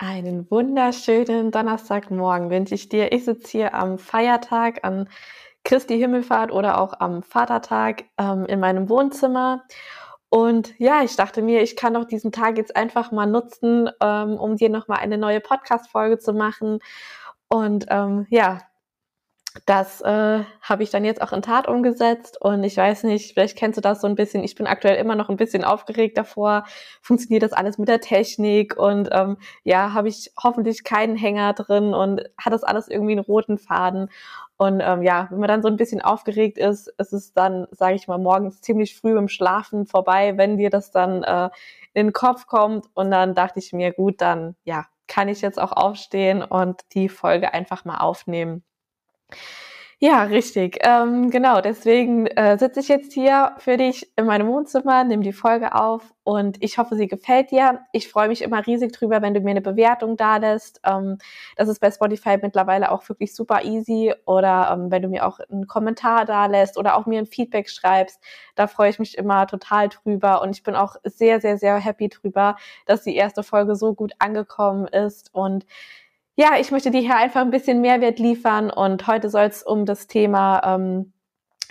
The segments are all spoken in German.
Einen wunderschönen Donnerstagmorgen wünsche ich dir. Ich sitze hier am Feiertag, an Christi Himmelfahrt oder auch am Vatertag ähm, in meinem Wohnzimmer. Und ja, ich dachte mir, ich kann doch diesen Tag jetzt einfach mal nutzen, ähm, um dir nochmal eine neue Podcast-Folge zu machen. Und ähm, ja, das äh, habe ich dann jetzt auch in Tat umgesetzt und ich weiß nicht, vielleicht kennst du das so ein bisschen. Ich bin aktuell immer noch ein bisschen aufgeregt davor. Funktioniert das alles mit der Technik und ähm, ja, habe ich hoffentlich keinen Hänger drin und hat das alles irgendwie einen roten Faden. Und ähm, ja, wenn man dann so ein bisschen aufgeregt ist, ist es dann, sage ich mal, morgens ziemlich früh im Schlafen vorbei, wenn dir das dann äh, in den Kopf kommt. Und dann dachte ich mir, gut, dann ja, kann ich jetzt auch aufstehen und die Folge einfach mal aufnehmen. Ja, richtig. Ähm, genau, deswegen äh, sitze ich jetzt hier für dich in meinem Wohnzimmer, nehme die Folge auf und ich hoffe, sie gefällt dir. Ich freue mich immer riesig drüber, wenn du mir eine Bewertung da lässt. Ähm, das ist bei Spotify mittlerweile auch wirklich super easy. Oder ähm, wenn du mir auch einen Kommentar da lässt oder auch mir ein Feedback schreibst, da freue ich mich immer total drüber. Und ich bin auch sehr, sehr, sehr happy drüber, dass die erste Folge so gut angekommen ist und ja, ich möchte dir hier einfach ein bisschen Mehrwert liefern und heute soll es um das Thema ähm,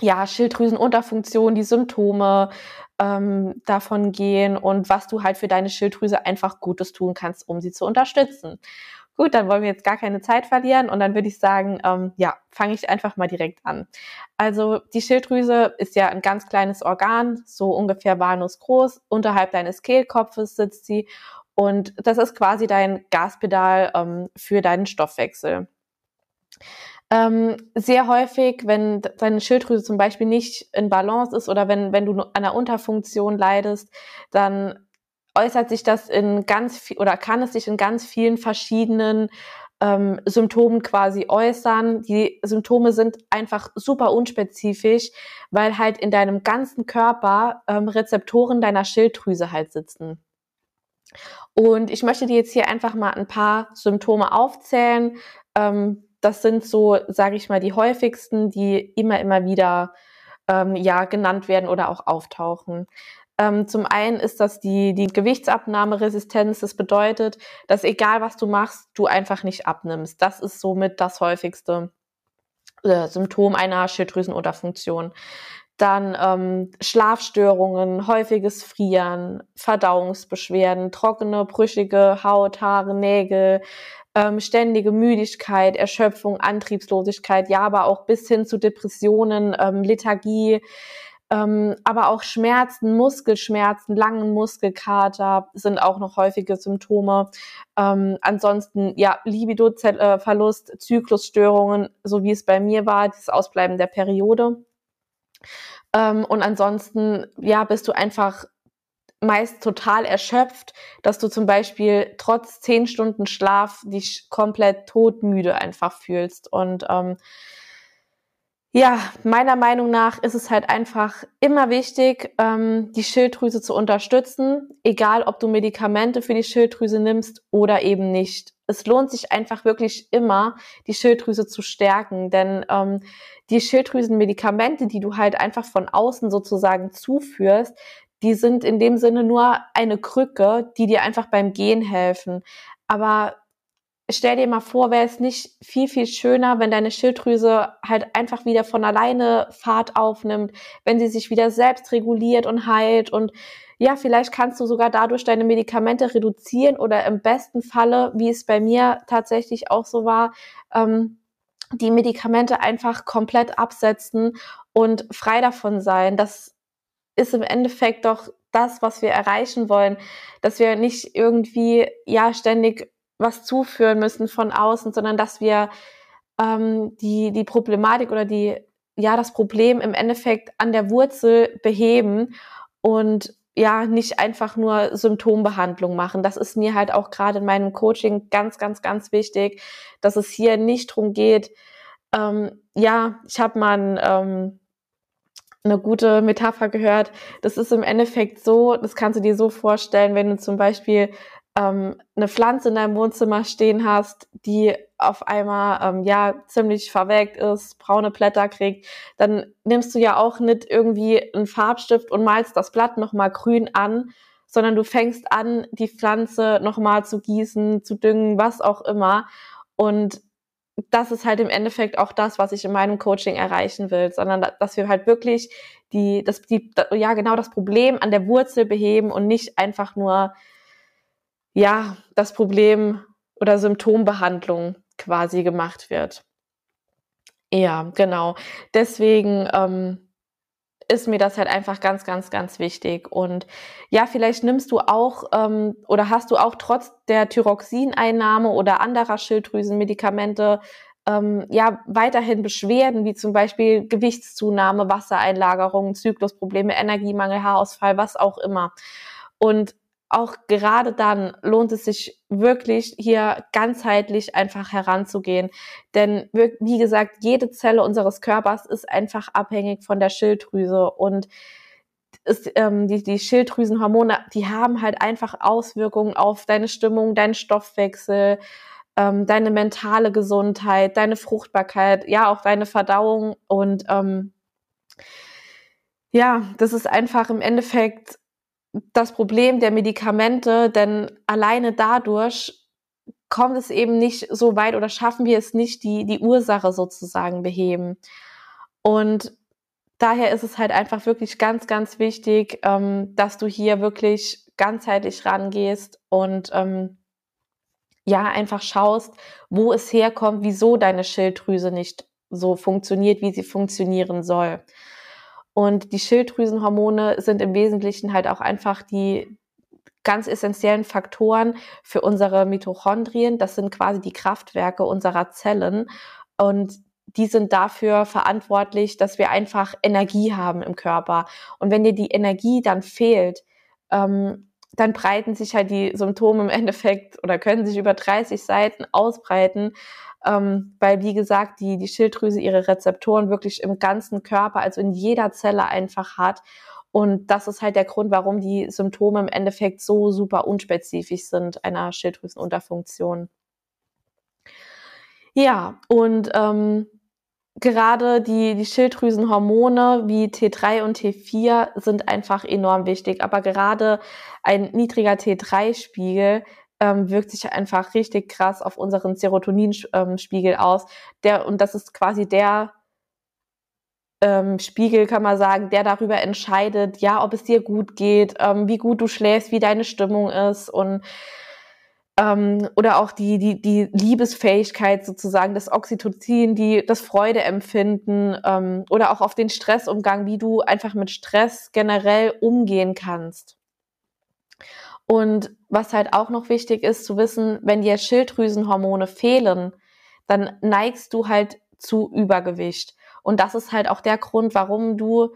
ja, Schilddrüsenunterfunktion, die Symptome ähm, davon gehen und was du halt für deine Schilddrüse einfach Gutes tun kannst, um sie zu unterstützen. Gut, dann wollen wir jetzt gar keine Zeit verlieren und dann würde ich sagen, ähm, ja, fange ich einfach mal direkt an. Also die Schilddrüse ist ja ein ganz kleines Organ, so ungefähr walnussgroß. Unterhalb deines Kehlkopfes sitzt sie und das ist quasi dein Gaspedal ähm, für deinen Stoffwechsel. Ähm, sehr häufig, wenn deine Schilddrüse zum Beispiel nicht in Balance ist oder wenn, wenn du an einer Unterfunktion leidest, dann äußert sich das in ganz viel oder kann es sich in ganz vielen verschiedenen ähm, Symptomen quasi äußern. Die Symptome sind einfach super unspezifisch, weil halt in deinem ganzen Körper ähm, Rezeptoren deiner Schilddrüse halt sitzen. Und ich möchte dir jetzt hier einfach mal ein paar Symptome aufzählen. Ähm, das sind so, sage ich mal, die häufigsten, die immer, immer wieder ähm, ja genannt werden oder auch auftauchen. Ähm, zum einen ist das die, die Gewichtsabnahmeresistenz. Das bedeutet, dass egal was du machst, du einfach nicht abnimmst. Das ist somit das häufigste äh, Symptom einer Schilddrüsenunterfunktion dann ähm, Schlafstörungen, häufiges Frieren, Verdauungsbeschwerden, trockene, brüchige Haut, Haare, Nägel, ähm, ständige Müdigkeit, Erschöpfung, Antriebslosigkeit, ja, aber auch bis hin zu Depressionen, ähm, Lethargie, ähm, aber auch Schmerzen, Muskelschmerzen, langen Muskelkater sind auch noch häufige Symptome. Ähm, ansonsten, ja, Libido-Verlust, Zyklusstörungen, so wie es bei mir war, das Ausbleiben der Periode. Ähm, und ansonsten, ja, bist du einfach meist total erschöpft, dass du zum Beispiel trotz zehn Stunden Schlaf dich komplett todmüde einfach fühlst. Und ähm, ja, meiner Meinung nach ist es halt einfach immer wichtig, ähm, die Schilddrüse zu unterstützen, egal ob du Medikamente für die Schilddrüse nimmst oder eben nicht. Es lohnt sich einfach wirklich immer, die Schilddrüse zu stärken, denn ähm, die Schilddrüsenmedikamente, die du halt einfach von außen sozusagen zuführst, die sind in dem Sinne nur eine Krücke, die dir einfach beim Gehen helfen. Aber stell dir mal vor, wäre es nicht viel, viel schöner, wenn deine Schilddrüse halt einfach wieder von alleine Fahrt aufnimmt, wenn sie sich wieder selbst reguliert und heilt und ja, vielleicht kannst du sogar dadurch deine Medikamente reduzieren oder im besten Falle, wie es bei mir tatsächlich auch so war, ähm, die Medikamente einfach komplett absetzen und frei davon sein. Das ist im Endeffekt doch das, was wir erreichen wollen, dass wir nicht irgendwie ja ständig was zuführen müssen von außen, sondern dass wir ähm, die die Problematik oder die ja das Problem im Endeffekt an der Wurzel beheben und ja nicht einfach nur Symptombehandlung machen. Das ist mir halt auch gerade in meinem Coaching ganz, ganz, ganz wichtig, dass es hier nicht drum geht. Ähm, ja, ich habe mal ähm, eine gute Metapher gehört. Das ist im Endeffekt so, das kannst du dir so vorstellen, wenn du zum Beispiel ähm, eine Pflanze in deinem Wohnzimmer stehen hast, die auf einmal ähm, ja ziemlich verwelkt ist, braune Blätter kriegt, dann nimmst du ja auch nicht irgendwie einen Farbstift und malst das Blatt nochmal grün an, sondern du fängst an, die Pflanze nochmal zu gießen, zu düngen, was auch immer. Und das ist halt im Endeffekt auch das, was ich in meinem Coaching erreichen will, sondern dass wir halt wirklich die, das, die, ja, genau das Problem an der Wurzel beheben und nicht einfach nur, ja, das Problem oder Symptombehandlung quasi gemacht wird. Ja, genau. Deswegen ähm, ist mir das halt einfach ganz, ganz, ganz wichtig. Und ja, vielleicht nimmst du auch ähm, oder hast du auch trotz der Thyroxineinnahme oder anderer Schilddrüsenmedikamente ähm, ja weiterhin Beschwerden wie zum Beispiel Gewichtszunahme, Wassereinlagerungen, Zyklusprobleme, Energiemangel, Haarausfall, was auch immer. Und auch gerade dann lohnt es sich wirklich hier ganzheitlich einfach heranzugehen. Denn wie gesagt, jede Zelle unseres Körpers ist einfach abhängig von der Schilddrüse und ist, ähm, die, die Schilddrüsenhormone, die haben halt einfach Auswirkungen auf deine Stimmung, deinen Stoffwechsel, ähm, deine mentale Gesundheit, deine Fruchtbarkeit, ja auch deine Verdauung und ähm, ja, das ist einfach im Endeffekt das Problem der Medikamente, denn alleine dadurch kommt es eben nicht so weit oder schaffen wir es nicht, die, die Ursache sozusagen beheben. Und daher ist es halt einfach wirklich ganz, ganz wichtig, ähm, dass du hier wirklich ganzheitlich rangehst und ähm, ja, einfach schaust, wo es herkommt, wieso deine Schilddrüse nicht so funktioniert, wie sie funktionieren soll. Und die Schilddrüsenhormone sind im Wesentlichen halt auch einfach die ganz essentiellen Faktoren für unsere Mitochondrien. Das sind quasi die Kraftwerke unserer Zellen. Und die sind dafür verantwortlich, dass wir einfach Energie haben im Körper. Und wenn dir die Energie dann fehlt, ähm, dann breiten sich halt die Symptome im Endeffekt oder können sich über 30 Seiten ausbreiten ähm, weil wie gesagt die, die Schilddrüse ihre Rezeptoren wirklich im ganzen Körper, also in jeder Zelle einfach hat. Und das ist halt der Grund, warum die Symptome im Endeffekt so super unspezifisch sind einer Schilddrüsenunterfunktion. Ja, und ähm, gerade die, die Schilddrüsenhormone wie T3 und T4 sind einfach enorm wichtig. Aber gerade ein niedriger T3-Spiegel ähm, wirkt sich einfach richtig krass auf unseren Serotoninspiegel aus. Der, und das ist quasi der ähm, Spiegel, kann man sagen, der darüber entscheidet, ja, ob es dir gut geht, ähm, wie gut du schläfst, wie deine Stimmung ist und ähm, oder auch die, die, die Liebesfähigkeit sozusagen, das Oxytocin, die, das Freudeempfinden ähm, oder auch auf den Stressumgang, wie du einfach mit Stress generell umgehen kannst. Und was halt auch noch wichtig ist zu wissen, wenn dir Schilddrüsenhormone fehlen, dann neigst du halt zu Übergewicht. Und das ist halt auch der Grund, warum du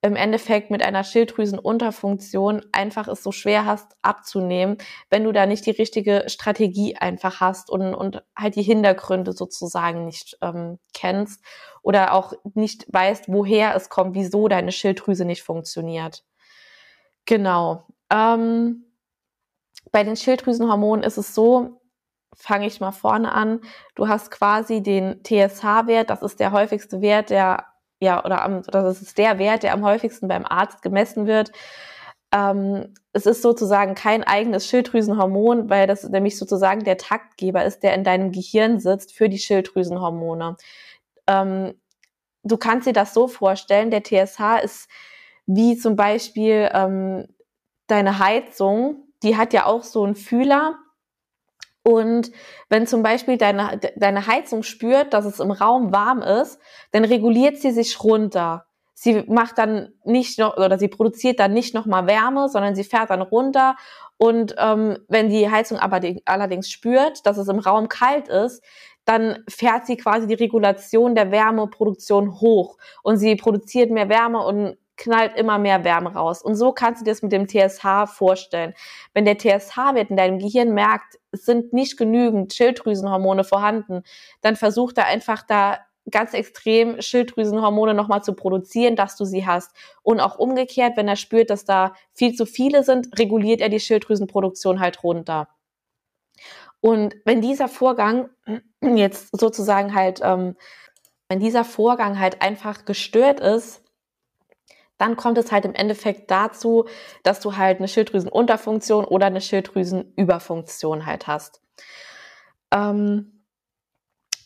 im Endeffekt mit einer Schilddrüsenunterfunktion einfach es so schwer hast abzunehmen, wenn du da nicht die richtige Strategie einfach hast und, und halt die Hintergründe sozusagen nicht ähm, kennst oder auch nicht weißt, woher es kommt, wieso deine Schilddrüse nicht funktioniert. Genau. Ähm, bei den Schilddrüsenhormonen ist es so, fange ich mal vorne an, du hast quasi den TSH-Wert, das ist der häufigste Wert, der, ja, oder am, das ist der Wert, der am häufigsten beim Arzt gemessen wird. Ähm, es ist sozusagen kein eigenes Schilddrüsenhormon, weil das nämlich sozusagen der Taktgeber ist, der in deinem Gehirn sitzt für die Schilddrüsenhormone. Ähm, du kannst dir das so vorstellen, der TSH ist wie zum Beispiel ähm, deine Heizung, die hat ja auch so einen Fühler. Und wenn zum Beispiel deine, deine Heizung spürt, dass es im Raum warm ist, dann reguliert sie sich runter. Sie macht dann nicht noch oder sie produziert dann nicht nochmal Wärme, sondern sie fährt dann runter. Und ähm, wenn die Heizung aber die, allerdings spürt, dass es im Raum kalt ist, dann fährt sie quasi die Regulation der Wärmeproduktion hoch und sie produziert mehr Wärme und knallt immer mehr Wärme raus. Und so kannst du dir das mit dem TSH vorstellen. Wenn der TSH-Wert in deinem Gehirn merkt, es sind nicht genügend Schilddrüsenhormone vorhanden, dann versucht er einfach da ganz extrem Schilddrüsenhormone nochmal zu produzieren, dass du sie hast. Und auch umgekehrt, wenn er spürt, dass da viel zu viele sind, reguliert er die Schilddrüsenproduktion halt runter. Und wenn dieser Vorgang jetzt sozusagen halt, ähm, wenn dieser Vorgang halt einfach gestört ist, dann kommt es halt im Endeffekt dazu, dass du halt eine Schilddrüsenunterfunktion oder eine Schilddrüsenüberfunktion halt hast. Ähm,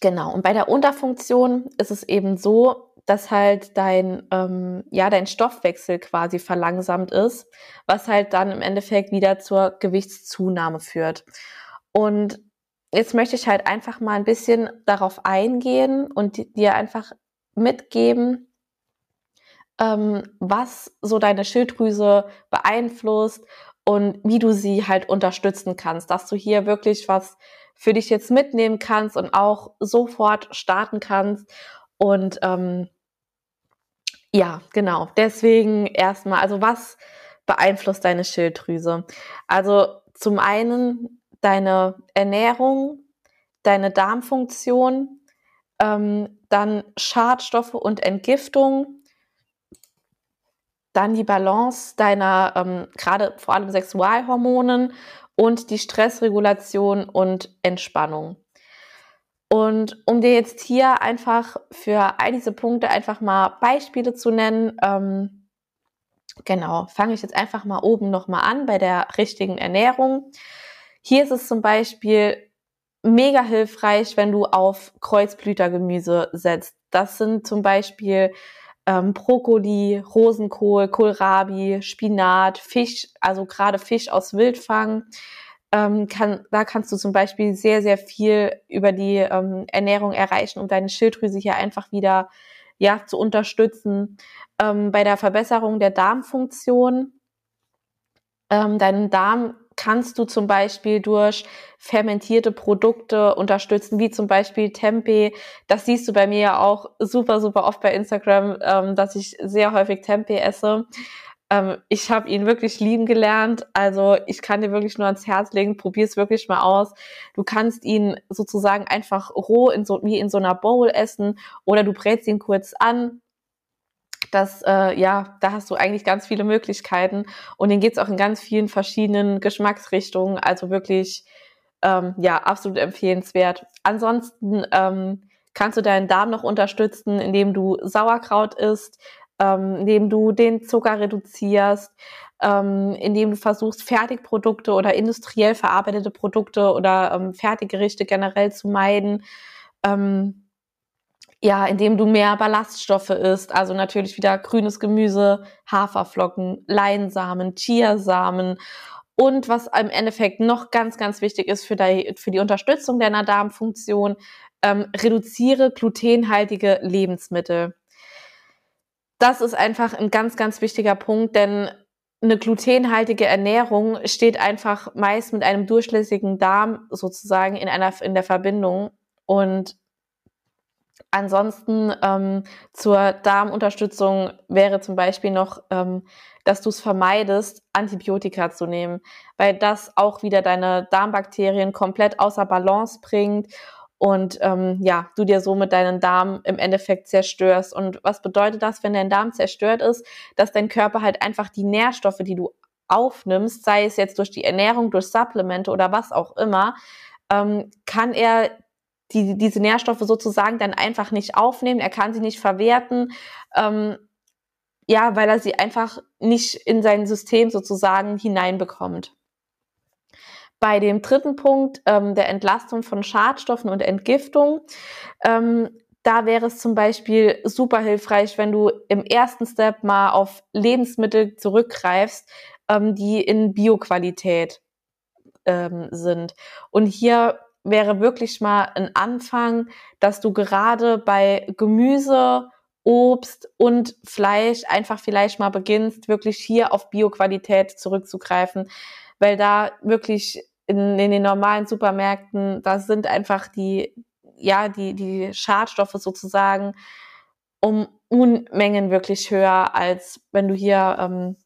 genau. Und bei der Unterfunktion ist es eben so, dass halt dein, ähm, ja, dein Stoffwechsel quasi verlangsamt ist, was halt dann im Endeffekt wieder zur Gewichtszunahme führt. Und jetzt möchte ich halt einfach mal ein bisschen darauf eingehen und dir einfach mitgeben, ähm, was so deine Schilddrüse beeinflusst und wie du sie halt unterstützen kannst, dass du hier wirklich was für dich jetzt mitnehmen kannst und auch sofort starten kannst. Und ähm, ja, genau. Deswegen erstmal, also was beeinflusst deine Schilddrüse? Also zum einen deine Ernährung, deine Darmfunktion, ähm, dann Schadstoffe und Entgiftung, dann die Balance deiner ähm, gerade vor allem Sexualhormonen und die Stressregulation und Entspannung. Und um dir jetzt hier einfach für all diese Punkte einfach mal Beispiele zu nennen, ähm, genau, fange ich jetzt einfach mal oben nochmal an bei der richtigen Ernährung. Hier ist es zum Beispiel mega hilfreich, wenn du auf Kreuzblütergemüse setzt. Das sind zum Beispiel ähm, Brokkoli, Rosenkohl, Kohlrabi, Spinat, Fisch, also gerade Fisch aus Wildfang. Ähm, kann, da kannst du zum Beispiel sehr, sehr viel über die ähm, Ernährung erreichen, um deine Schilddrüse hier einfach wieder ja, zu unterstützen. Ähm, bei der Verbesserung der Darmfunktion, ähm, deinen Darm kannst du zum Beispiel durch fermentierte Produkte unterstützen, wie zum Beispiel Tempeh. Das siehst du bei mir ja auch super, super oft bei Instagram, ähm, dass ich sehr häufig Tempeh esse. Ähm, ich habe ihn wirklich lieben gelernt. Also ich kann dir wirklich nur ans Herz legen, probier es wirklich mal aus. Du kannst ihn sozusagen einfach roh in so, wie in so einer Bowl essen oder du brätst ihn kurz an, dass äh, ja, da hast du eigentlich ganz viele Möglichkeiten und den geht's auch in ganz vielen verschiedenen Geschmacksrichtungen. Also wirklich ähm, ja absolut empfehlenswert. Ansonsten ähm, kannst du deinen Darm noch unterstützen, indem du Sauerkraut isst, ähm, indem du den Zucker reduzierst, ähm, indem du versuchst, Fertigprodukte oder industriell verarbeitete Produkte oder ähm, Fertiggerichte generell zu meiden. Ähm, ja, indem du mehr Ballaststoffe isst, also natürlich wieder grünes Gemüse, Haferflocken, Leinsamen, Chiasamen und was im Endeffekt noch ganz, ganz wichtig ist für die, für die Unterstützung deiner Darmfunktion, ähm, reduziere glutenhaltige Lebensmittel. Das ist einfach ein ganz, ganz wichtiger Punkt, denn eine glutenhaltige Ernährung steht einfach meist mit einem durchlässigen Darm sozusagen in einer in der Verbindung. Und Ansonsten ähm, zur Darmunterstützung wäre zum Beispiel noch, ähm, dass du es vermeidest, Antibiotika zu nehmen, weil das auch wieder deine Darmbakterien komplett außer Balance bringt und ähm, ja, du dir somit deinen Darm im Endeffekt zerstörst. Und was bedeutet das, wenn dein Darm zerstört ist? Dass dein Körper halt einfach die Nährstoffe, die du aufnimmst, sei es jetzt durch die Ernährung, durch Supplemente oder was auch immer, ähm, kann er die, diese Nährstoffe sozusagen dann einfach nicht aufnehmen, er kann sie nicht verwerten, ähm, ja, weil er sie einfach nicht in sein System sozusagen hineinbekommt. Bei dem dritten Punkt ähm, der Entlastung von Schadstoffen und Entgiftung, ähm, da wäre es zum Beispiel super hilfreich, wenn du im ersten Step mal auf Lebensmittel zurückgreifst, ähm, die in Bioqualität ähm, sind. Und hier wäre wirklich mal ein Anfang, dass du gerade bei Gemüse, Obst und Fleisch einfach vielleicht mal beginnst, wirklich hier auf Bioqualität zurückzugreifen, weil da wirklich in, in den normalen Supermärkten, da sind einfach die, ja, die, die Schadstoffe sozusagen um Unmengen wirklich höher, als wenn du hier ähm,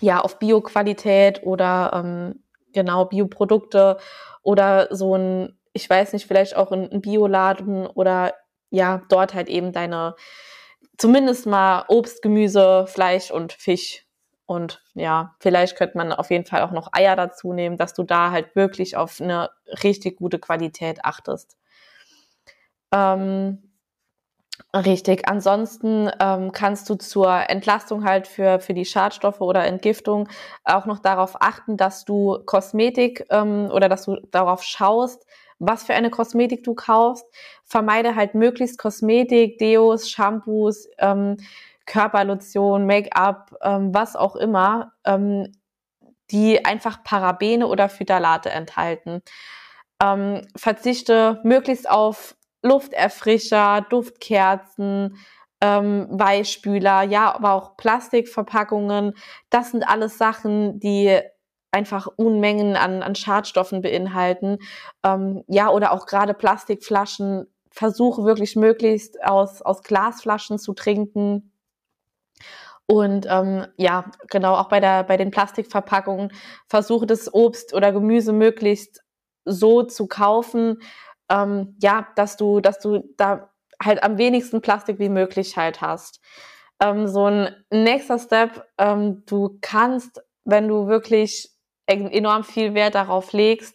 ja auf Bioqualität oder ähm, genau Bioprodukte oder so ein, ich weiß nicht, vielleicht auch ein, Bioladen oder ja, dort halt eben deine zumindest mal Obst, Gemüse, Fleisch und Fisch. Und ja, vielleicht könnte man auf jeden Fall auch noch Eier dazu nehmen, dass du da halt wirklich auf eine richtig gute Qualität achtest. Ähm, Richtig. Ansonsten ähm, kannst du zur Entlastung halt für, für die Schadstoffe oder Entgiftung auch noch darauf achten, dass du Kosmetik ähm, oder dass du darauf schaust, was für eine Kosmetik du kaufst. Vermeide halt möglichst Kosmetik, Deos, Shampoos, ähm, Körperlotion, Make-up, ähm, was auch immer, ähm, die einfach Parabene oder Phthalate enthalten. Ähm, verzichte möglichst auf Lufterfrischer, Duftkerzen, ähm, Weichspüler, ja, aber auch Plastikverpackungen. Das sind alles Sachen, die einfach Unmengen an, an Schadstoffen beinhalten. Ähm, ja, oder auch gerade Plastikflaschen. Versuche wirklich möglichst aus, aus Glasflaschen zu trinken. Und ähm, ja, genau, auch bei, der, bei den Plastikverpackungen versuche das Obst oder Gemüse möglichst so zu kaufen, ähm, ja, dass du, dass du da halt am wenigsten Plastik wie möglich halt hast. Ähm, so ein nächster Step, ähm, du kannst, wenn du wirklich enorm viel Wert darauf legst,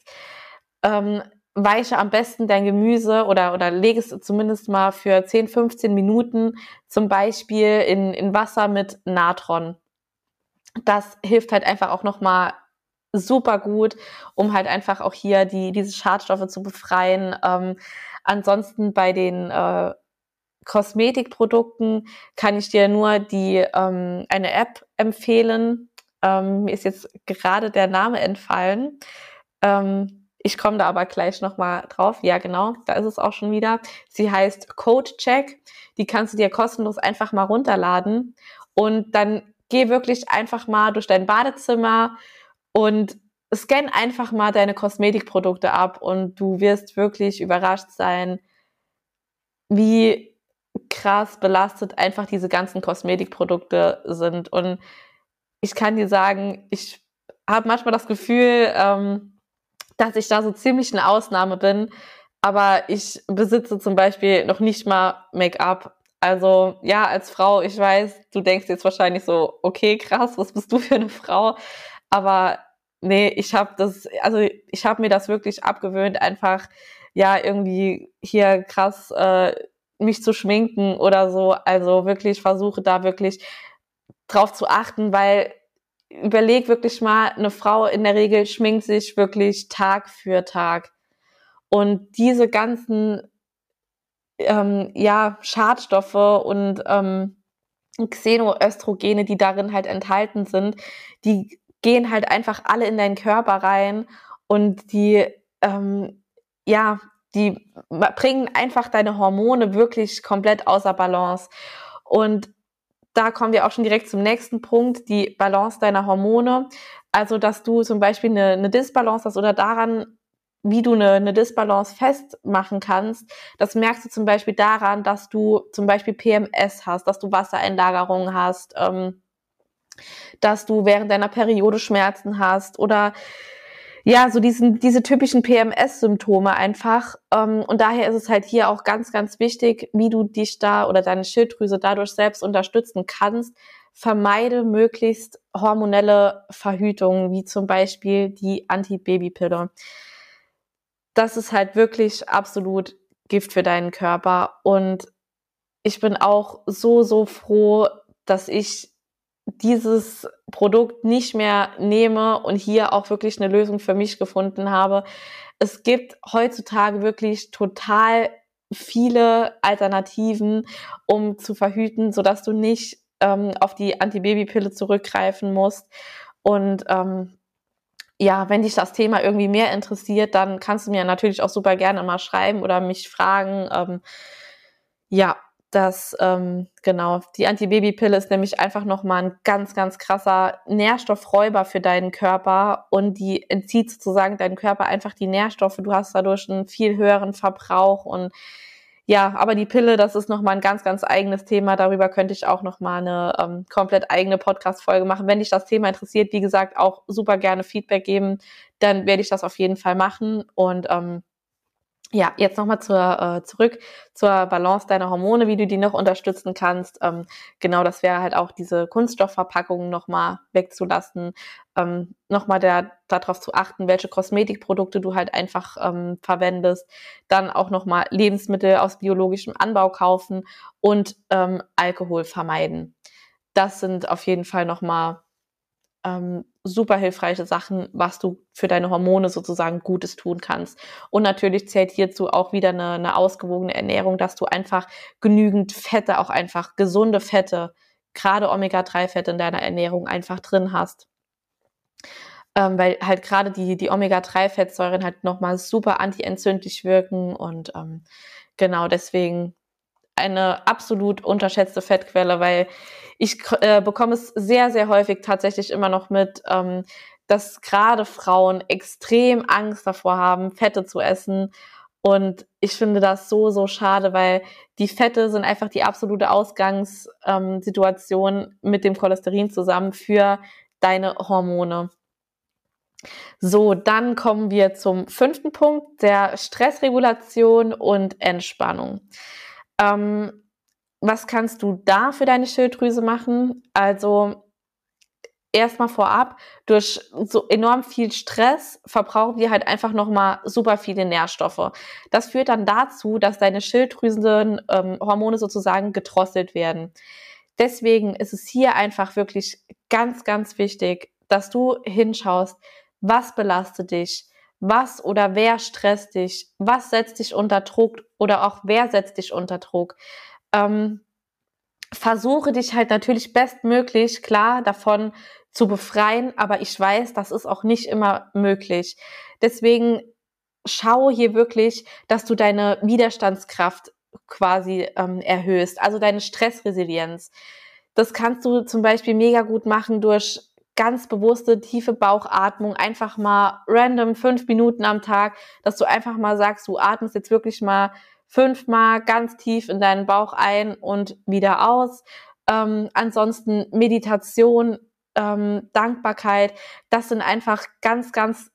ähm, weiche am besten dein Gemüse oder, oder lege es zumindest mal für 10, 15 Minuten zum Beispiel in, in Wasser mit Natron. Das hilft halt einfach auch nochmal super gut, um halt einfach auch hier die, diese Schadstoffe zu befreien. Ähm, ansonsten bei den äh, Kosmetikprodukten kann ich dir nur die ähm, eine App empfehlen. Ähm, mir ist jetzt gerade der Name entfallen. Ähm, ich komme da aber gleich nochmal drauf. Ja, genau, da ist es auch schon wieder. Sie heißt CodeCheck. Die kannst du dir kostenlos einfach mal runterladen. Und dann geh wirklich einfach mal durch dein Badezimmer, und scan einfach mal deine Kosmetikprodukte ab und du wirst wirklich überrascht sein, wie krass belastet einfach diese ganzen Kosmetikprodukte sind. Und ich kann dir sagen, ich habe manchmal das Gefühl, ähm, dass ich da so ziemlich eine Ausnahme bin, aber ich besitze zum Beispiel noch nicht mal Make-up. Also ja, als Frau, ich weiß, du denkst jetzt wahrscheinlich so, okay, krass, was bist du für eine Frau? Aber nee, ich habe das, also ich habe mir das wirklich abgewöhnt, einfach ja irgendwie hier krass äh, mich zu schminken oder so. Also wirklich versuche da wirklich drauf zu achten, weil überleg wirklich mal, eine Frau in der Regel schminkt sich wirklich Tag für Tag. Und diese ganzen ähm, ja, Schadstoffe und ähm, Xenoöstrogene, die darin halt enthalten sind, die gehen halt einfach alle in deinen Körper rein und die, ähm, ja, die bringen einfach deine Hormone wirklich komplett außer Balance. Und da kommen wir auch schon direkt zum nächsten Punkt, die Balance deiner Hormone. Also, dass du zum Beispiel eine, eine Disbalance hast oder daran, wie du eine, eine Disbalance festmachen kannst. Das merkst du zum Beispiel daran, dass du zum Beispiel PMS hast, dass du Wassereinlagerungen hast, ähm, dass du während deiner Periode Schmerzen hast oder ja, so diesen, diese typischen PMS-Symptome einfach. Ähm, und daher ist es halt hier auch ganz, ganz wichtig, wie du dich da oder deine Schilddrüse dadurch selbst unterstützen kannst. Vermeide möglichst hormonelle Verhütungen, wie zum Beispiel die Antibabypille. Das ist halt wirklich absolut Gift für deinen Körper. Und ich bin auch so, so froh, dass ich dieses Produkt nicht mehr nehme und hier auch wirklich eine Lösung für mich gefunden habe. Es gibt heutzutage wirklich total viele Alternativen, um zu verhüten, sodass du nicht ähm, auf die Antibabypille zurückgreifen musst. Und ähm, ja, wenn dich das Thema irgendwie mehr interessiert, dann kannst du mir natürlich auch super gerne mal schreiben oder mich fragen. Ähm, ja, dass ähm, genau die Antibabypille ist nämlich einfach nochmal ein ganz, ganz krasser Nährstoffräuber für deinen Körper und die entzieht sozusagen deinen Körper einfach die Nährstoffe. Du hast dadurch einen viel höheren Verbrauch und ja, aber die Pille, das ist nochmal ein ganz, ganz eigenes Thema. Darüber könnte ich auch nochmal eine ähm, komplett eigene Podcast-Folge machen. Wenn dich das Thema interessiert, wie gesagt, auch super gerne Feedback geben, dann werde ich das auf jeden Fall machen und ähm, ja, jetzt nochmal zur, äh, zurück zur Balance deiner Hormone, wie du die noch unterstützen kannst. Ähm, genau, das wäre halt auch diese Kunststoffverpackungen nochmal wegzulassen, ähm, nochmal der, darauf zu achten, welche Kosmetikprodukte du halt einfach ähm, verwendest, dann auch nochmal Lebensmittel aus biologischem Anbau kaufen und ähm, Alkohol vermeiden. Das sind auf jeden Fall nochmal ähm, super hilfreiche Sachen, was du für deine Hormone sozusagen Gutes tun kannst. Und natürlich zählt hierzu auch wieder eine, eine ausgewogene Ernährung, dass du einfach genügend Fette, auch einfach gesunde Fette, gerade Omega-3-Fette in deiner Ernährung einfach drin hast. Ähm, weil halt gerade die, die Omega-3-Fettsäuren halt nochmal super antientzündlich wirken und ähm, genau deswegen eine absolut unterschätzte Fettquelle, weil ich äh, bekomme es sehr, sehr häufig tatsächlich immer noch mit, ähm, dass gerade Frauen extrem Angst davor haben, Fette zu essen. Und ich finde das so, so schade, weil die Fette sind einfach die absolute Ausgangssituation ähm, mit dem Cholesterin zusammen für deine Hormone. So, dann kommen wir zum fünften Punkt, der Stressregulation und Entspannung. Ähm, was kannst du da für deine Schilddrüse machen? Also erstmal vorab, durch so enorm viel Stress verbrauchen wir halt einfach nochmal super viele Nährstoffe. Das führt dann dazu, dass deine Schilddrüsenhormone ähm, sozusagen gedrosselt werden. Deswegen ist es hier einfach wirklich ganz, ganz wichtig, dass du hinschaust, was belastet dich, was oder wer stresst dich, was setzt dich unter Druck oder auch wer setzt dich unter Druck. Ähm, versuche dich halt natürlich bestmöglich klar davon zu befreien, aber ich weiß, das ist auch nicht immer möglich. Deswegen schau hier wirklich, dass du deine Widerstandskraft quasi ähm, erhöhst, also deine Stressresilienz. Das kannst du zum Beispiel mega gut machen durch ganz bewusste, tiefe Bauchatmung, einfach mal random fünf Minuten am Tag, dass du einfach mal sagst, du atmest jetzt wirklich mal fünfmal ganz tief in deinen Bauch ein und wieder aus. Ähm, ansonsten Meditation, ähm, Dankbarkeit, das sind einfach ganz, ganz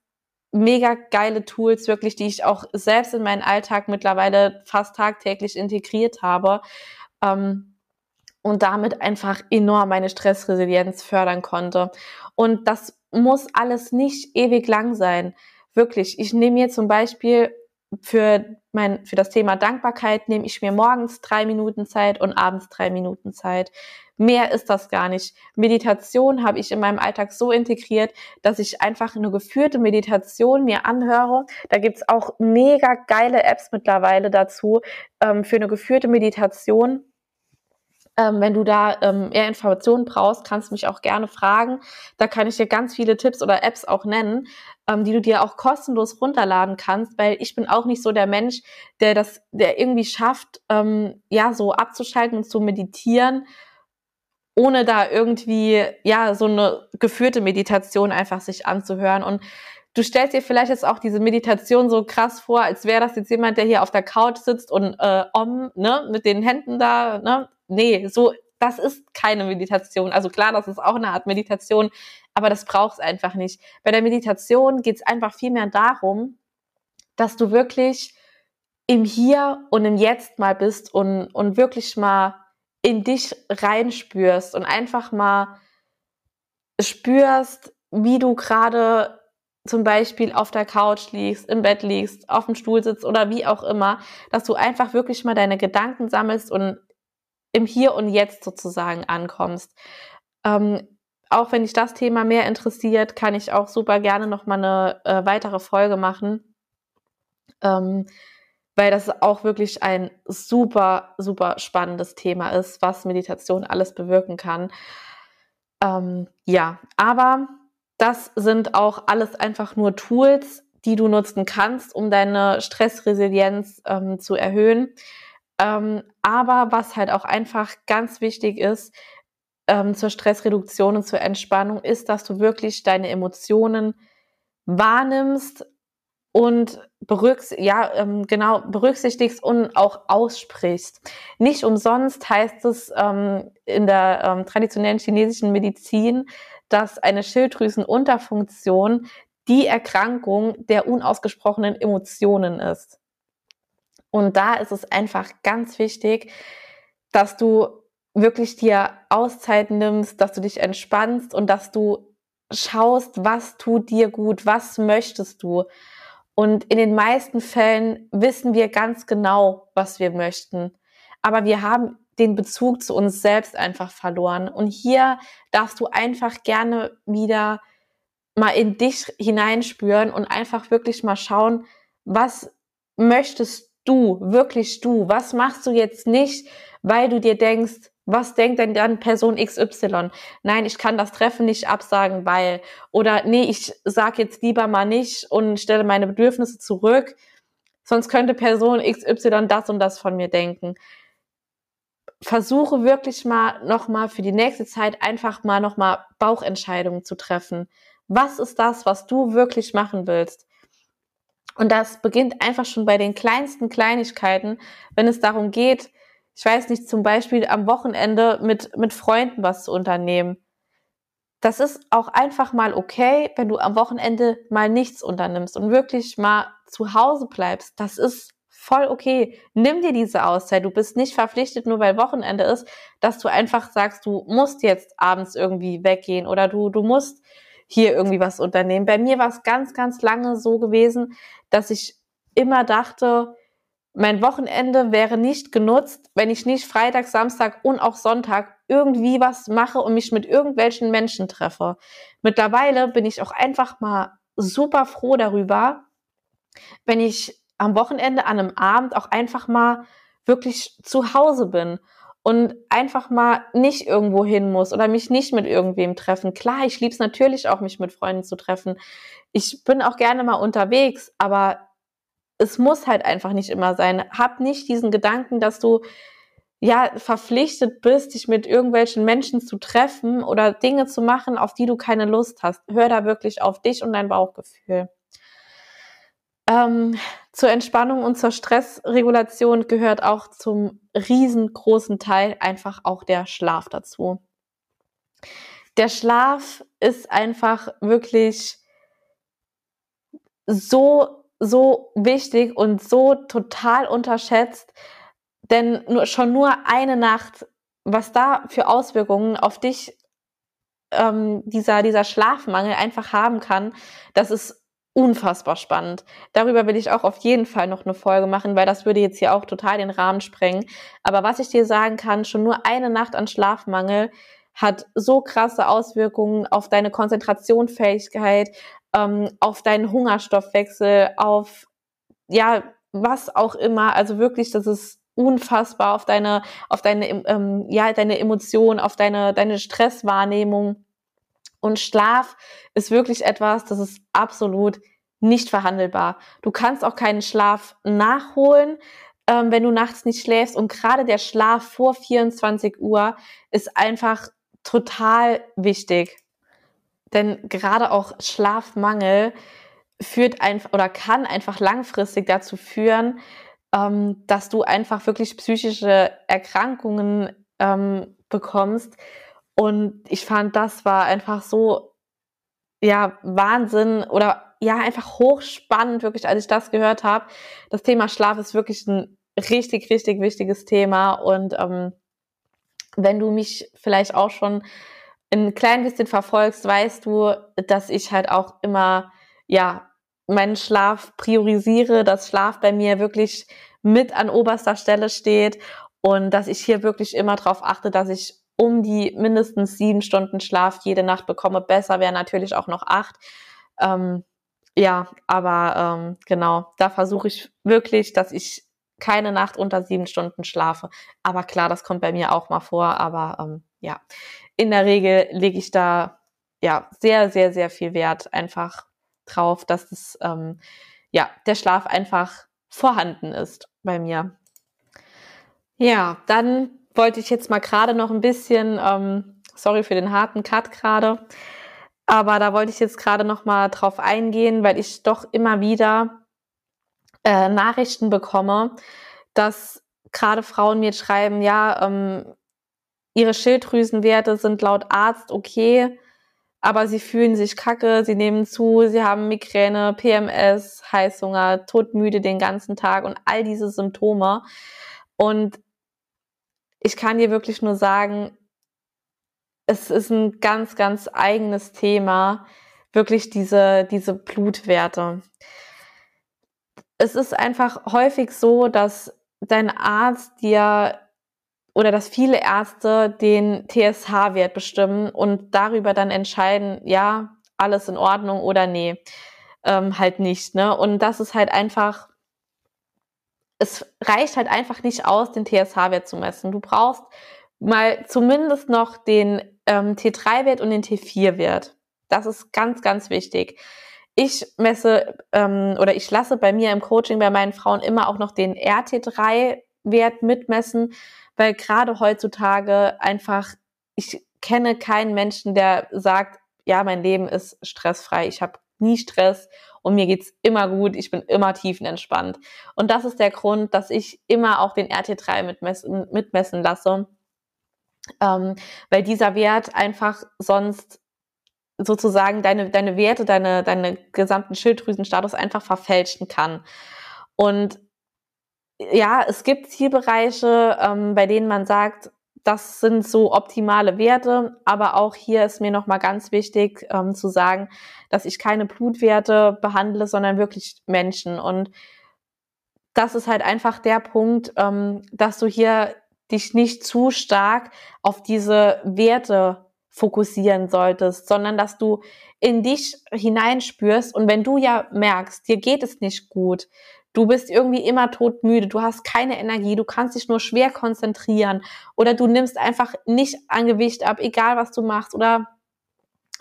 mega geile Tools, wirklich, die ich auch selbst in meinen Alltag mittlerweile fast tagtäglich integriert habe. Ähm, und damit einfach enorm meine Stressresilienz fördern konnte. Und das muss alles nicht ewig lang sein. Wirklich. Ich nehme mir zum Beispiel für mein, für das Thema Dankbarkeit nehme ich mir morgens drei Minuten Zeit und abends drei Minuten Zeit. Mehr ist das gar nicht. Meditation habe ich in meinem Alltag so integriert, dass ich einfach eine geführte Meditation mir anhöre. Da gibt's auch mega geile Apps mittlerweile dazu ähm, für eine geführte Meditation ähm, wenn du da ähm, eher Informationen brauchst, kannst du mich auch gerne fragen. Da kann ich dir ganz viele Tipps oder Apps auch nennen, ähm, die du dir auch kostenlos runterladen kannst, weil ich bin auch nicht so der Mensch, der das, der irgendwie schafft, ähm, ja, so abzuschalten und zu meditieren, ohne da irgendwie, ja, so eine geführte Meditation einfach sich anzuhören. Und du stellst dir vielleicht jetzt auch diese Meditation so krass vor, als wäre das jetzt jemand, der hier auf der Couch sitzt und äh, om, ne, mit den Händen da, ne, nee, so, das ist keine Meditation. Also klar, das ist auch eine Art Meditation, aber das braucht es einfach nicht. Bei der Meditation geht es einfach viel mehr darum, dass du wirklich im Hier und im Jetzt mal bist und, und wirklich mal in dich reinspürst und einfach mal spürst, wie du gerade zum Beispiel auf der Couch liegst, im Bett liegst, auf dem Stuhl sitzt oder wie auch immer, dass du einfach wirklich mal deine Gedanken sammelst und im Hier und Jetzt sozusagen ankommst. Ähm, auch wenn dich das Thema mehr interessiert, kann ich auch super gerne noch mal eine äh, weitere Folge machen, ähm, weil das auch wirklich ein super, super spannendes Thema ist, was Meditation alles bewirken kann. Ähm, ja, aber das sind auch alles einfach nur Tools, die du nutzen kannst, um deine Stressresilienz ähm, zu erhöhen. Ähm, aber was halt auch einfach ganz wichtig ist ähm, zur Stressreduktion und zur Entspannung, ist, dass du wirklich deine Emotionen wahrnimmst und berücks ja, ähm, genau, berücksichtigst und auch aussprichst. Nicht umsonst heißt es ähm, in der ähm, traditionellen chinesischen Medizin, dass eine Schilddrüsenunterfunktion die Erkrankung der unausgesprochenen Emotionen ist. Und da ist es einfach ganz wichtig, dass du wirklich dir Auszeiten nimmst, dass du dich entspannst und dass du schaust, was tut dir gut, was möchtest du. Und in den meisten Fällen wissen wir ganz genau, was wir möchten. Aber wir haben den Bezug zu uns selbst einfach verloren. Und hier darfst du einfach gerne wieder mal in dich hineinspüren und einfach wirklich mal schauen, was möchtest du, wirklich du? Was machst du jetzt nicht, weil du dir denkst, was denkt denn dann Person XY? Nein, ich kann das Treffen nicht absagen, weil oder nee, ich sag jetzt lieber mal nicht und stelle meine Bedürfnisse zurück, sonst könnte Person XY das und das von mir denken. Versuche wirklich mal nochmal für die nächste Zeit einfach mal nochmal Bauchentscheidungen zu treffen. Was ist das, was du wirklich machen willst? Und das beginnt einfach schon bei den kleinsten Kleinigkeiten, wenn es darum geht, ich weiß nicht, zum Beispiel am Wochenende mit, mit Freunden was zu unternehmen. Das ist auch einfach mal okay, wenn du am Wochenende mal nichts unternimmst und wirklich mal zu Hause bleibst. Das ist voll okay. Nimm dir diese Auszeit. Du bist nicht verpflichtet, nur weil Wochenende ist, dass du einfach sagst, du musst jetzt abends irgendwie weggehen oder du, du musst hier irgendwie was unternehmen. Bei mir war es ganz, ganz lange so gewesen, dass ich immer dachte, mein Wochenende wäre nicht genutzt, wenn ich nicht Freitag, Samstag und auch Sonntag irgendwie was mache und mich mit irgendwelchen Menschen treffe. Mittlerweile bin ich auch einfach mal super froh darüber, wenn ich am Wochenende an einem Abend auch einfach mal wirklich zu Hause bin und einfach mal nicht irgendwo hin muss oder mich nicht mit irgendwem treffen. Klar, ich lieb's natürlich auch, mich mit Freunden zu treffen. Ich bin auch gerne mal unterwegs, aber es muss halt einfach nicht immer sein. Hab nicht diesen Gedanken, dass du ja verpflichtet bist, dich mit irgendwelchen Menschen zu treffen oder Dinge zu machen, auf die du keine Lust hast. Hör da wirklich auf dich und dein Bauchgefühl. Ähm, zur Entspannung und zur Stressregulation gehört auch zum riesengroßen Teil einfach auch der Schlaf dazu. Der Schlaf ist einfach wirklich so so wichtig und so total unterschätzt, denn nur, schon nur eine Nacht, was da für Auswirkungen auf dich ähm, dieser, dieser Schlafmangel einfach haben kann, das ist unfassbar spannend. Darüber will ich auch auf jeden Fall noch eine Folge machen, weil das würde jetzt hier auch total den Rahmen sprengen. Aber was ich dir sagen kann, schon nur eine Nacht an Schlafmangel hat so krasse Auswirkungen auf deine Konzentrationsfähigkeit, ähm, auf deinen Hungerstoffwechsel, auf ja, was auch immer. Also wirklich, das ist unfassbar auf deine, auf deine, ähm, ja, deine Emotionen, auf deine, deine Stresswahrnehmung. Und Schlaf ist wirklich etwas, das ist absolut nicht verhandelbar. Du kannst auch keinen Schlaf nachholen, ähm, wenn du nachts nicht schläfst. Und gerade der Schlaf vor 24 Uhr ist einfach total wichtig. Denn gerade auch Schlafmangel führt einfach oder kann einfach langfristig dazu führen, ähm, dass du einfach wirklich psychische Erkrankungen ähm, bekommst. Und ich fand, das war einfach so, ja, Wahnsinn oder ja, einfach hochspannend, wirklich, als ich das gehört habe. Das Thema Schlaf ist wirklich ein richtig, richtig wichtiges Thema. Und ähm, wenn du mich vielleicht auch schon ein klein bisschen verfolgst, weißt du, dass ich halt auch immer, ja, meinen Schlaf priorisiere, dass Schlaf bei mir wirklich mit an oberster Stelle steht und dass ich hier wirklich immer darauf achte, dass ich um die mindestens sieben Stunden Schlaf jede Nacht bekomme. Besser wäre natürlich auch noch acht. Ähm, ja, aber ähm, genau, da versuche ich wirklich, dass ich keine Nacht unter sieben Stunden schlafe. Aber klar, das kommt bei mir auch mal vor. Aber ähm, ja, in der Regel lege ich da ja sehr, sehr, sehr viel Wert einfach drauf, dass das, ähm, ja, der Schlaf einfach vorhanden ist bei mir. Ja, dann wollte ich jetzt mal gerade noch ein bisschen, ähm, sorry für den harten Cut gerade, aber da wollte ich jetzt gerade noch mal drauf eingehen, weil ich doch immer wieder äh, Nachrichten bekomme, dass gerade Frauen mir schreiben, ja, ähm, ihre Schilddrüsenwerte sind laut Arzt okay, aber sie fühlen sich kacke, sie nehmen zu, sie haben Migräne, PMS, Heißhunger, todmüde den ganzen Tag und all diese Symptome. Und ich kann dir wirklich nur sagen, es ist ein ganz, ganz eigenes Thema, wirklich diese, diese Blutwerte. Es ist einfach häufig so, dass dein Arzt dir oder dass viele Ärzte den TSH-Wert bestimmen und darüber dann entscheiden, ja, alles in Ordnung oder nee, ähm, halt nicht. Ne? Und das ist halt einfach, es reicht halt einfach nicht aus, den TSH-Wert zu messen. Du brauchst mal zumindest noch den ähm, T3-Wert und den T4-Wert. Das ist ganz, ganz wichtig. Ich messe ähm, oder ich lasse bei mir im Coaching bei meinen Frauen immer auch noch den RT3-Wert mitmessen, weil gerade heutzutage einfach, ich kenne keinen Menschen, der sagt, ja, mein Leben ist stressfrei, ich habe nie Stress und mir geht's immer gut, ich bin immer tiefenentspannt. Und das ist der Grund, dass ich immer auch den RT3 mitmessen, mitmessen lasse, ähm, weil dieser Wert einfach sonst sozusagen deine, deine Werte, deine, deine gesamten Schilddrüsenstatus einfach verfälschen kann. Und ja, es gibt Zielbereiche, ähm, bei denen man sagt, das sind so optimale Werte, aber auch hier ist mir nochmal ganz wichtig ähm, zu sagen, dass ich keine Blutwerte behandle, sondern wirklich Menschen. Und das ist halt einfach der Punkt, ähm, dass du hier dich nicht zu stark auf diese Werte fokussieren solltest, sondern dass du in dich hineinspürst und wenn du ja merkst, dir geht es nicht gut, du bist irgendwie immer todmüde, du hast keine Energie, du kannst dich nur schwer konzentrieren oder du nimmst einfach nicht an Gewicht ab, egal was du machst oder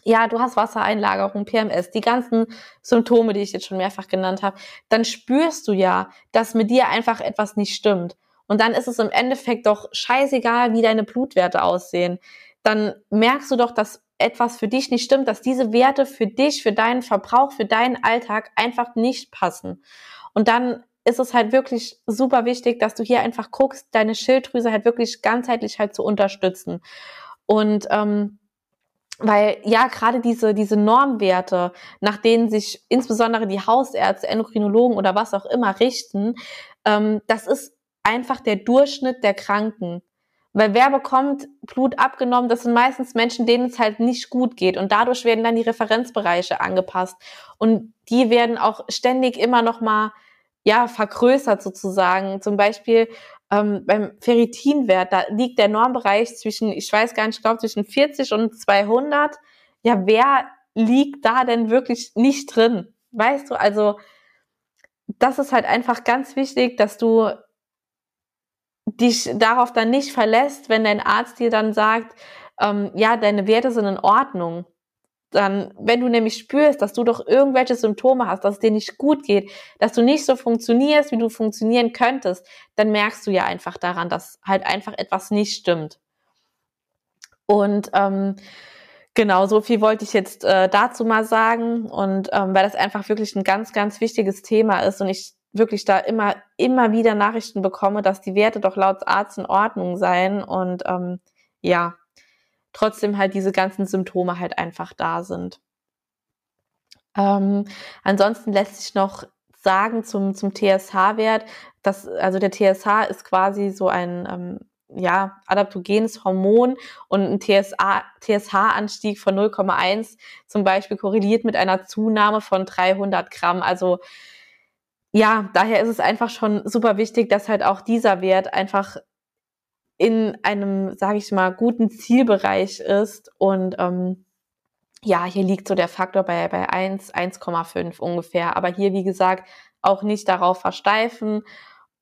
ja, du hast Wassereinlagerung, PMS, die ganzen Symptome, die ich jetzt schon mehrfach genannt habe, dann spürst du ja, dass mit dir einfach etwas nicht stimmt. Und dann ist es im Endeffekt doch scheißegal, wie deine Blutwerte aussehen. Dann merkst du doch, dass etwas für dich nicht stimmt, dass diese Werte für dich, für deinen Verbrauch, für deinen Alltag einfach nicht passen. Und dann ist es halt wirklich super wichtig, dass du hier einfach guckst, deine Schilddrüse halt wirklich ganzheitlich halt zu unterstützen. Und ähm, weil ja gerade diese diese Normwerte, nach denen sich insbesondere die Hausärzte, Endokrinologen oder was auch immer richten, ähm, das ist einfach der Durchschnitt der Kranken. Weil wer bekommt Blut abgenommen? Das sind meistens Menschen, denen es halt nicht gut geht. Und dadurch werden dann die Referenzbereiche angepasst. Und die werden auch ständig immer noch mal, ja, vergrößert sozusagen. Zum Beispiel ähm, beim Ferritinwert, da liegt der Normbereich zwischen, ich weiß gar nicht, ich glaube zwischen 40 und 200. Ja, wer liegt da denn wirklich nicht drin? Weißt du, also das ist halt einfach ganz wichtig, dass du dich darauf dann nicht verlässt, wenn dein Arzt dir dann sagt, ähm, ja, deine Werte sind in Ordnung. Dann, wenn du nämlich spürst, dass du doch irgendwelche Symptome hast, dass es dir nicht gut geht, dass du nicht so funktionierst, wie du funktionieren könntest, dann merkst du ja einfach daran, dass halt einfach etwas nicht stimmt. Und ähm, genau, so viel wollte ich jetzt äh, dazu mal sagen. Und ähm, weil das einfach wirklich ein ganz, ganz wichtiges Thema ist und ich wirklich da immer, immer wieder Nachrichten bekomme, dass die Werte doch laut Arzt in Ordnung seien und ähm, ja, trotzdem halt diese ganzen Symptome halt einfach da sind. Ähm, ansonsten lässt sich noch sagen zum, zum TSH-Wert, dass, also der TSH ist quasi so ein, ähm, ja, adaptogenes Hormon und ein TSH-Anstieg von 0,1 zum Beispiel korreliert mit einer Zunahme von 300 Gramm. Also ja, daher ist es einfach schon super wichtig, dass halt auch dieser Wert einfach in einem, sage ich mal, guten Zielbereich ist. Und ähm, ja, hier liegt so der Faktor bei, bei 1, 1,5 ungefähr. Aber hier, wie gesagt, auch nicht darauf versteifen.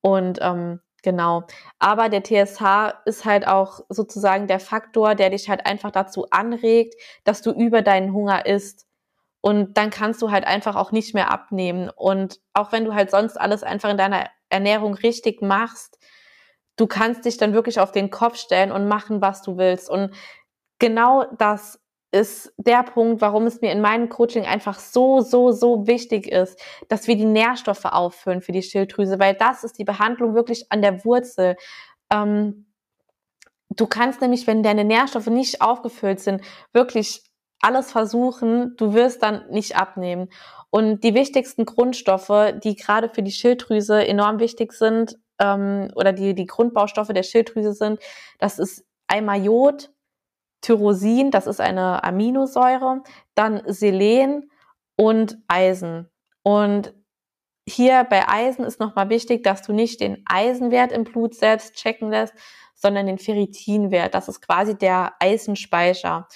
Und ähm, genau. Aber der TSH ist halt auch sozusagen der Faktor, der dich halt einfach dazu anregt, dass du über deinen Hunger isst. Und dann kannst du halt einfach auch nicht mehr abnehmen. Und auch wenn du halt sonst alles einfach in deiner Ernährung richtig machst, du kannst dich dann wirklich auf den Kopf stellen und machen, was du willst. Und genau das ist der Punkt, warum es mir in meinem Coaching einfach so, so, so wichtig ist, dass wir die Nährstoffe auffüllen für die Schilddrüse, weil das ist die Behandlung wirklich an der Wurzel. Ähm, du kannst nämlich, wenn deine Nährstoffe nicht aufgefüllt sind, wirklich alles versuchen, du wirst dann nicht abnehmen. Und die wichtigsten Grundstoffe, die gerade für die Schilddrüse enorm wichtig sind, ähm, oder die, die Grundbaustoffe der Schilddrüse sind, das ist einmal Jod, Tyrosin, das ist eine Aminosäure, dann Selen und Eisen. Und hier bei Eisen ist nochmal wichtig, dass du nicht den Eisenwert im Blut selbst checken lässt, sondern den Ferritinwert. Das ist quasi der Eisenspeicher.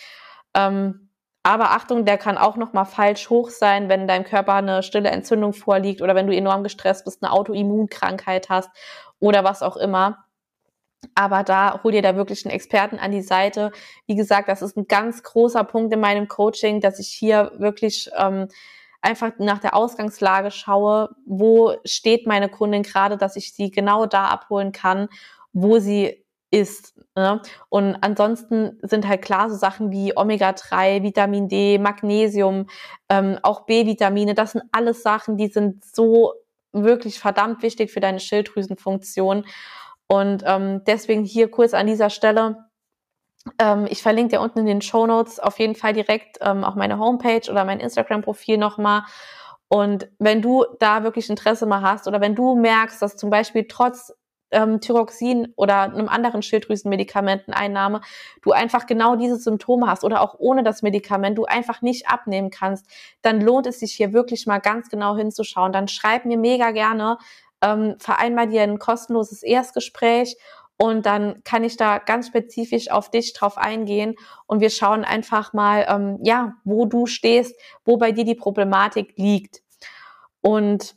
Ähm, aber Achtung, der kann auch nochmal falsch hoch sein, wenn deinem Körper eine stille Entzündung vorliegt oder wenn du enorm gestresst bist, eine Autoimmunkrankheit hast oder was auch immer. Aber da hol dir da wirklich einen Experten an die Seite. Wie gesagt, das ist ein ganz großer Punkt in meinem Coaching, dass ich hier wirklich ähm, einfach nach der Ausgangslage schaue, wo steht meine Kundin gerade, dass ich sie genau da abholen kann, wo sie ist. Ne? Und ansonsten sind halt klar so Sachen wie Omega-3, Vitamin D, Magnesium, ähm, auch B-Vitamine, das sind alles Sachen, die sind so wirklich verdammt wichtig für deine Schilddrüsenfunktion. Und ähm, deswegen hier kurz an dieser Stelle. Ähm, ich verlinke dir unten in den Show Notes auf jeden Fall direkt ähm, auch meine Homepage oder mein Instagram-Profil nochmal. Und wenn du da wirklich Interesse mal hast oder wenn du merkst, dass zum Beispiel trotz ähm, Thyroxin oder einem anderen Schilddrüsenmedikamenteneinnahme du einfach genau diese Symptome hast oder auch ohne das Medikament du einfach nicht abnehmen kannst, dann lohnt es sich hier wirklich mal ganz genau hinzuschauen. Dann schreib mir mega gerne, ähm, vereinbar dir ein kostenloses Erstgespräch und dann kann ich da ganz spezifisch auf dich drauf eingehen und wir schauen einfach mal, ähm, ja, wo du stehst, wo bei dir die Problematik liegt. Und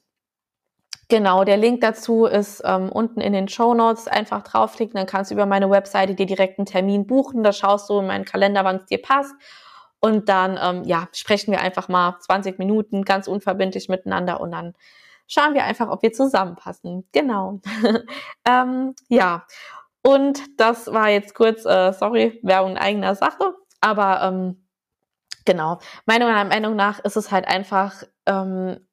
Genau, der Link dazu ist ähm, unten in den Show Notes. Einfach draufklicken, dann kannst du über meine Webseite dir direkt einen Termin buchen. Da schaust du in meinen Kalender, wann es dir passt. Und dann, ähm, ja, sprechen wir einfach mal 20 Minuten ganz unverbindlich miteinander und dann schauen wir einfach, ob wir zusammenpassen. Genau. ähm, ja, und das war jetzt kurz, äh, sorry, Werbung eigener Sache, aber ähm, genau, meiner Meinung nach ist es halt einfach ähm,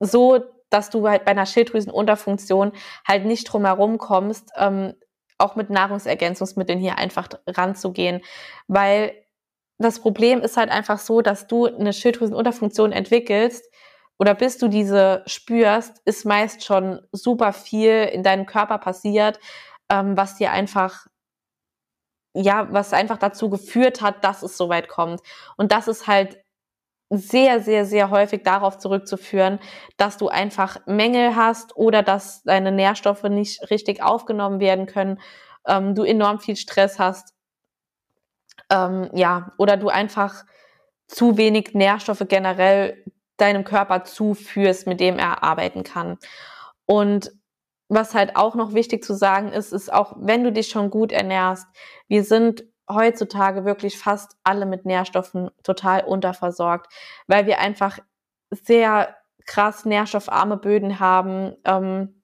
so, dass du halt bei einer Schilddrüsenunterfunktion halt nicht drumherum kommst, ähm, auch mit Nahrungsergänzungsmitteln hier einfach ranzugehen, weil das Problem ist halt einfach so, dass du eine Schilddrüsenunterfunktion entwickelst oder bis du diese spürst, ist meist schon super viel in deinem Körper passiert, ähm, was dir einfach ja, was einfach dazu geführt hat, dass es so weit kommt. Und das ist halt sehr, sehr, sehr häufig darauf zurückzuführen, dass du einfach Mängel hast oder dass deine Nährstoffe nicht richtig aufgenommen werden können, ähm, du enorm viel Stress hast, ähm, ja, oder du einfach zu wenig Nährstoffe generell deinem Körper zuführst, mit dem er arbeiten kann. Und was halt auch noch wichtig zu sagen ist, ist auch, wenn du dich schon gut ernährst, wir sind heutzutage wirklich fast alle mit Nährstoffen total unterversorgt, weil wir einfach sehr krass nährstoffarme Böden haben. Ähm,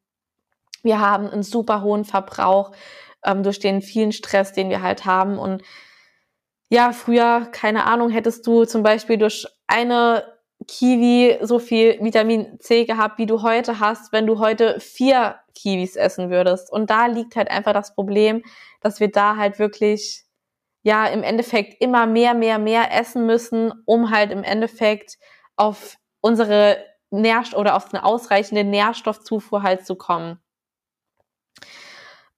wir haben einen super hohen Verbrauch ähm, durch den vielen Stress, den wir halt haben. Und ja, früher, keine Ahnung, hättest du zum Beispiel durch eine Kiwi so viel Vitamin C gehabt, wie du heute hast, wenn du heute vier Kiwis essen würdest. Und da liegt halt einfach das Problem, dass wir da halt wirklich ja im Endeffekt immer mehr, mehr, mehr essen müssen, um halt im Endeffekt auf unsere Nährstoff oder auf eine ausreichende Nährstoffzufuhr halt zu kommen.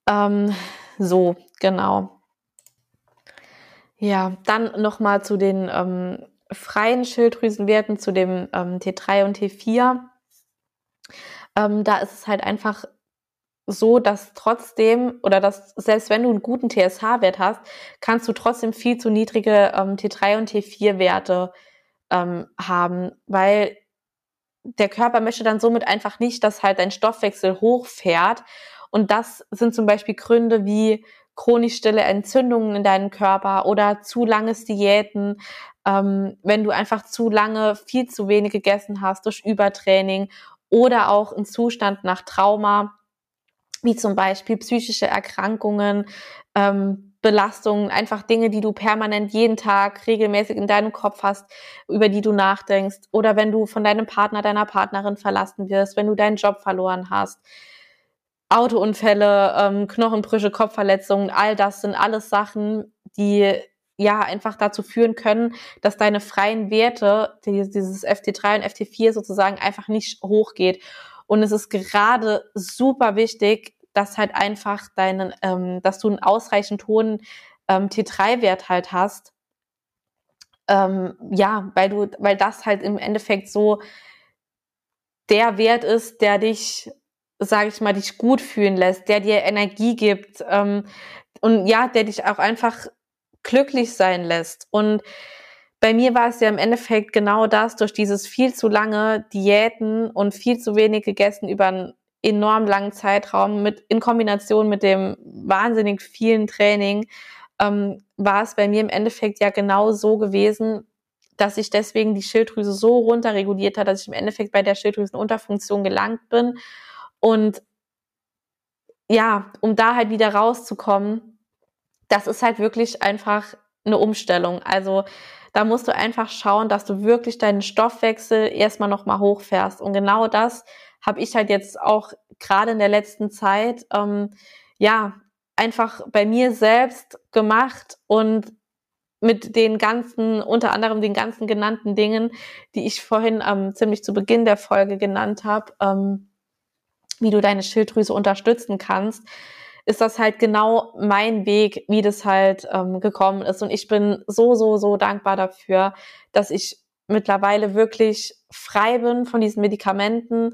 Ähm, so, genau. Ja, dann nochmal zu den ähm, freien Schilddrüsenwerten, zu dem ähm, T3 und T4. Ähm, da ist es halt einfach so, dass trotzdem oder dass selbst wenn du einen guten TSH-Wert hast, kannst du trotzdem viel zu niedrige ähm, T3 und T4-Werte ähm, haben, weil der Körper möchte dann somit einfach nicht, dass halt dein Stoffwechsel hochfährt. Und das sind zum Beispiel Gründe wie chronisch stille Entzündungen in deinem Körper oder zu langes Diäten, ähm, wenn du einfach zu lange viel zu wenig gegessen hast durch Übertraining oder auch ein Zustand nach Trauma, wie zum Beispiel psychische Erkrankungen, ähm, Belastungen, einfach Dinge, die du permanent jeden Tag regelmäßig in deinem Kopf hast, über die du nachdenkst, oder wenn du von deinem Partner, deiner Partnerin verlassen wirst, wenn du deinen Job verloren hast. Autounfälle, ähm, Knochenbrüche, Kopfverletzungen, all das sind alles Sachen, die ja einfach dazu führen können, dass deine freien Werte, dieses FT3 und FT4 sozusagen einfach nicht hochgeht. Und es ist gerade super wichtig, dass halt einfach deinen, ähm, dass du einen ausreichend hohen ähm, T3-Wert halt hast. Ähm, ja, weil du, weil das halt im Endeffekt so der Wert ist, der dich, sage ich mal, dich gut fühlen lässt, der dir Energie gibt ähm, und ja, der dich auch einfach glücklich sein lässt. Und bei mir war es ja im Endeffekt genau das, durch dieses viel zu lange Diäten und viel zu wenig gegessen über einen enorm langen Zeitraum mit in Kombination mit dem wahnsinnig vielen Training ähm, war es bei mir im Endeffekt ja genau so gewesen, dass ich deswegen die Schilddrüse so runterreguliert hat, dass ich im Endeffekt bei der Schilddrüsenunterfunktion gelangt bin. Und ja, um da halt wieder rauszukommen, das ist halt wirklich einfach eine Umstellung. Also da musst du einfach schauen, dass du wirklich deinen Stoffwechsel erstmal nochmal hochfährst. Und genau das habe ich halt jetzt auch gerade in der letzten Zeit, ähm, ja, einfach bei mir selbst gemacht und mit den ganzen, unter anderem den ganzen genannten Dingen, die ich vorhin ähm, ziemlich zu Beginn der Folge genannt habe, ähm, wie du deine Schilddrüse unterstützen kannst, ist das halt genau mein Weg, wie das halt ähm, gekommen ist. Und ich bin so, so, so dankbar dafür, dass ich mittlerweile wirklich frei bin von diesen Medikamenten.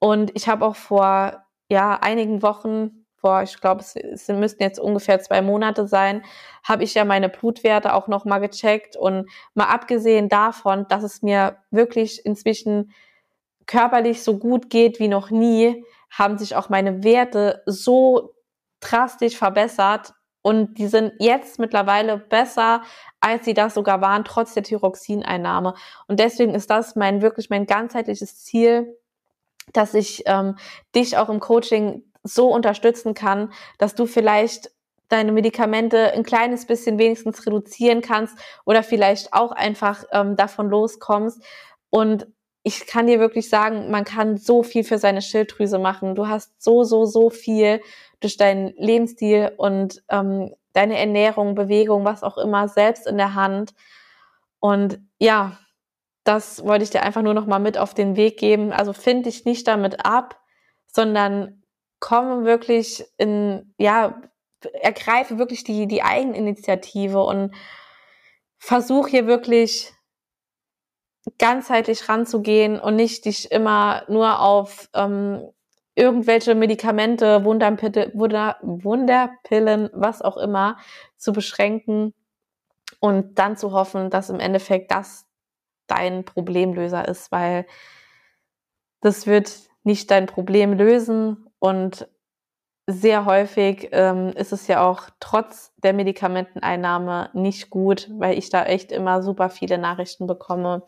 Und ich habe auch vor ja einigen Wochen vor, ich glaube, es, es müssten jetzt ungefähr zwei Monate sein, habe ich ja meine Blutwerte auch noch mal gecheckt und mal abgesehen davon, dass es mir wirklich inzwischen körperlich so gut geht wie noch nie, haben sich auch meine Werte so drastisch verbessert und die sind jetzt mittlerweile besser, als sie das sogar waren, trotz der Thyroxineinnahme. Und deswegen ist das mein wirklich mein ganzheitliches Ziel, dass ich ähm, dich auch im Coaching so unterstützen kann, dass du vielleicht deine Medikamente ein kleines bisschen wenigstens reduzieren kannst oder vielleicht auch einfach ähm, davon loskommst. Und ich kann dir wirklich sagen, man kann so viel für seine Schilddrüse machen. Du hast so, so, so viel durch deinen Lebensstil und ähm, deine Ernährung, Bewegung, was auch immer, selbst in der Hand. Und ja, das wollte ich dir einfach nur noch mal mit auf den Weg geben. Also find dich nicht damit ab, sondern komme wirklich in, ja, ergreife wirklich die, die Eigeninitiative und versuche hier wirklich ganzheitlich ranzugehen und nicht dich immer nur auf ähm, irgendwelche Medikamente, Wunderpille, Wunder, Wunderpillen, was auch immer, zu beschränken und dann zu hoffen, dass im Endeffekt das dein Problemlöser ist, weil das wird nicht dein Problem lösen und sehr häufig ähm, ist es ja auch trotz der Medikamenteneinnahme nicht gut, weil ich da echt immer super viele Nachrichten bekomme.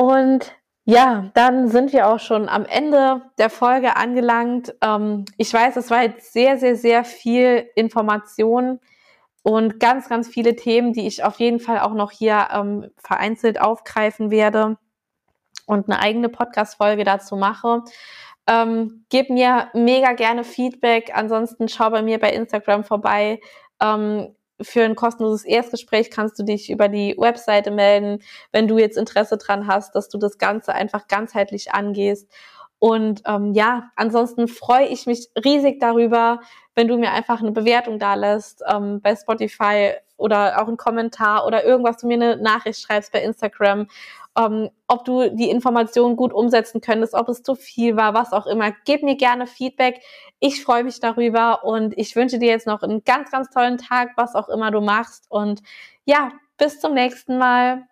Und ja, dann sind wir auch schon am Ende der Folge angelangt. Ähm, ich weiß, es war jetzt sehr, sehr, sehr viel Information und ganz, ganz viele Themen, die ich auf jeden Fall auch noch hier ähm, vereinzelt aufgreifen werde und eine eigene Podcast-Folge dazu mache. Ähm, gib mir mega gerne Feedback. Ansonsten schau bei mir bei Instagram vorbei. Ähm, für ein kostenloses Erstgespräch kannst du dich über die Webseite melden, wenn du jetzt Interesse dran hast, dass du das Ganze einfach ganzheitlich angehst. Und ähm, ja, ansonsten freue ich mich riesig darüber, wenn du mir einfach eine Bewertung da lässt ähm, bei Spotify oder auch einen Kommentar oder irgendwas, du mir eine Nachricht schreibst bei Instagram ähm, ob du die Informationen gut umsetzen könntest, ob es zu viel war, was auch immer. Gib mir gerne Feedback. Ich freue mich darüber und ich wünsche dir jetzt noch einen ganz, ganz tollen Tag, was auch immer du machst. Und ja, bis zum nächsten Mal.